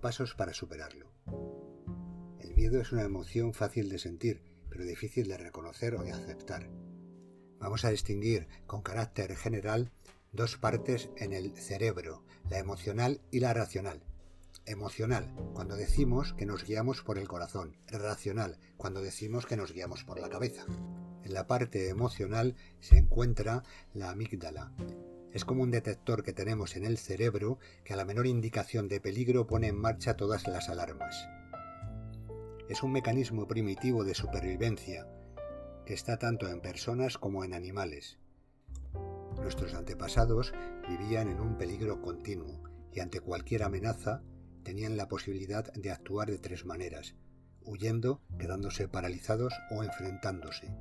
pasos para superarlo. El miedo es una emoción fácil de sentir, pero difícil de reconocer o de aceptar. Vamos a distinguir con carácter general dos partes en el cerebro, la emocional y la racional. Emocional, cuando decimos que nos guiamos por el corazón. Racional, cuando decimos que nos guiamos por la cabeza. En la parte emocional se encuentra la amígdala. Es como un detector que tenemos en el cerebro que a la menor indicación de peligro pone en marcha todas las alarmas. Es un mecanismo primitivo de supervivencia que está tanto en personas como en animales. Nuestros antepasados vivían en un peligro continuo y ante cualquier amenaza tenían la posibilidad de actuar de tres maneras, huyendo, quedándose paralizados o enfrentándose.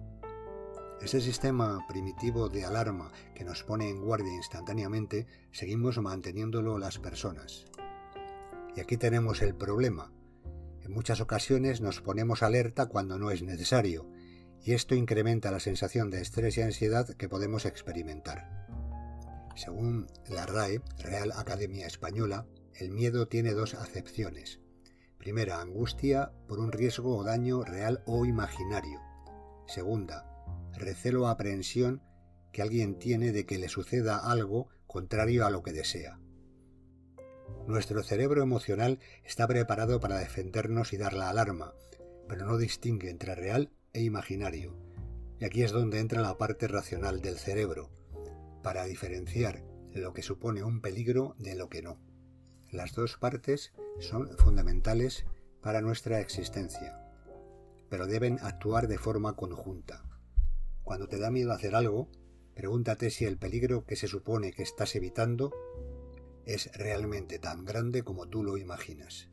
Ese sistema primitivo de alarma que nos pone en guardia instantáneamente, seguimos manteniéndolo las personas. Y aquí tenemos el problema. En muchas ocasiones nos ponemos alerta cuando no es necesario, y esto incrementa la sensación de estrés y ansiedad que podemos experimentar. Según la RAE, Real Academia Española, el miedo tiene dos acepciones. Primera, angustia por un riesgo o daño real o imaginario. Segunda, recelo o aprehensión que alguien tiene de que le suceda algo contrario a lo que desea. Nuestro cerebro emocional está preparado para defendernos y dar la alarma, pero no distingue entre real e imaginario. Y aquí es donde entra la parte racional del cerebro, para diferenciar lo que supone un peligro de lo que no. Las dos partes son fundamentales para nuestra existencia, pero deben actuar de forma conjunta. Cuando te da miedo hacer algo, pregúntate si el peligro que se supone que estás evitando es realmente tan grande como tú lo imaginas.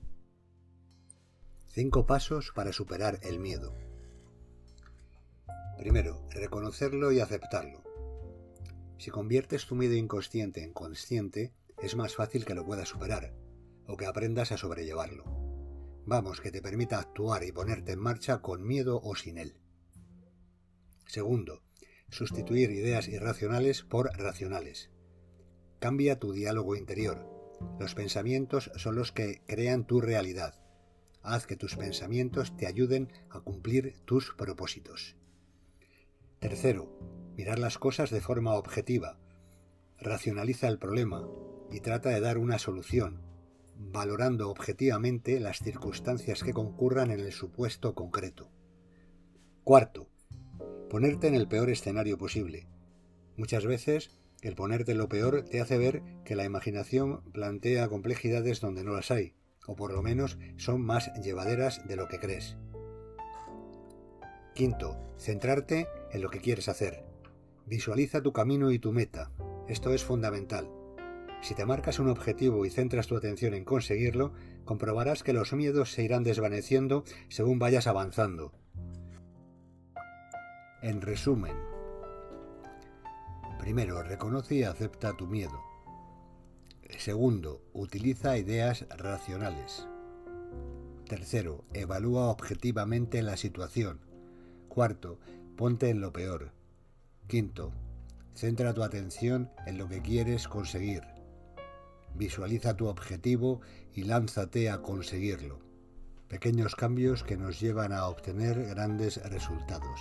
Cinco pasos para superar el miedo. Primero, reconocerlo y aceptarlo. Si conviertes tu miedo inconsciente en consciente, es más fácil que lo puedas superar, o que aprendas a sobrellevarlo. Vamos, que te permita actuar y ponerte en marcha con miedo o sin él. Segundo, sustituir ideas irracionales por racionales. Cambia tu diálogo interior. Los pensamientos son los que crean tu realidad. Haz que tus pensamientos te ayuden a cumplir tus propósitos. Tercero, mirar las cosas de forma objetiva. Racionaliza el problema y trata de dar una solución, valorando objetivamente las circunstancias que concurran en el supuesto concreto. Cuarto, ponerte en el peor escenario posible. Muchas veces el ponerte lo peor te hace ver que la imaginación plantea complejidades donde no las hay, o por lo menos son más llevaderas de lo que crees. Quinto, centrarte en lo que quieres hacer. Visualiza tu camino y tu meta. Esto es fundamental. Si te marcas un objetivo y centras tu atención en conseguirlo, comprobarás que los miedos se irán desvaneciendo según vayas avanzando. En resumen, primero, reconoce y acepta tu miedo. Segundo, utiliza ideas racionales. Tercero, evalúa objetivamente la situación. Cuarto, ponte en lo peor. Quinto, centra tu atención en lo que quieres conseguir. Visualiza tu objetivo y lánzate a conseguirlo. Pequeños cambios que nos llevan a obtener grandes resultados.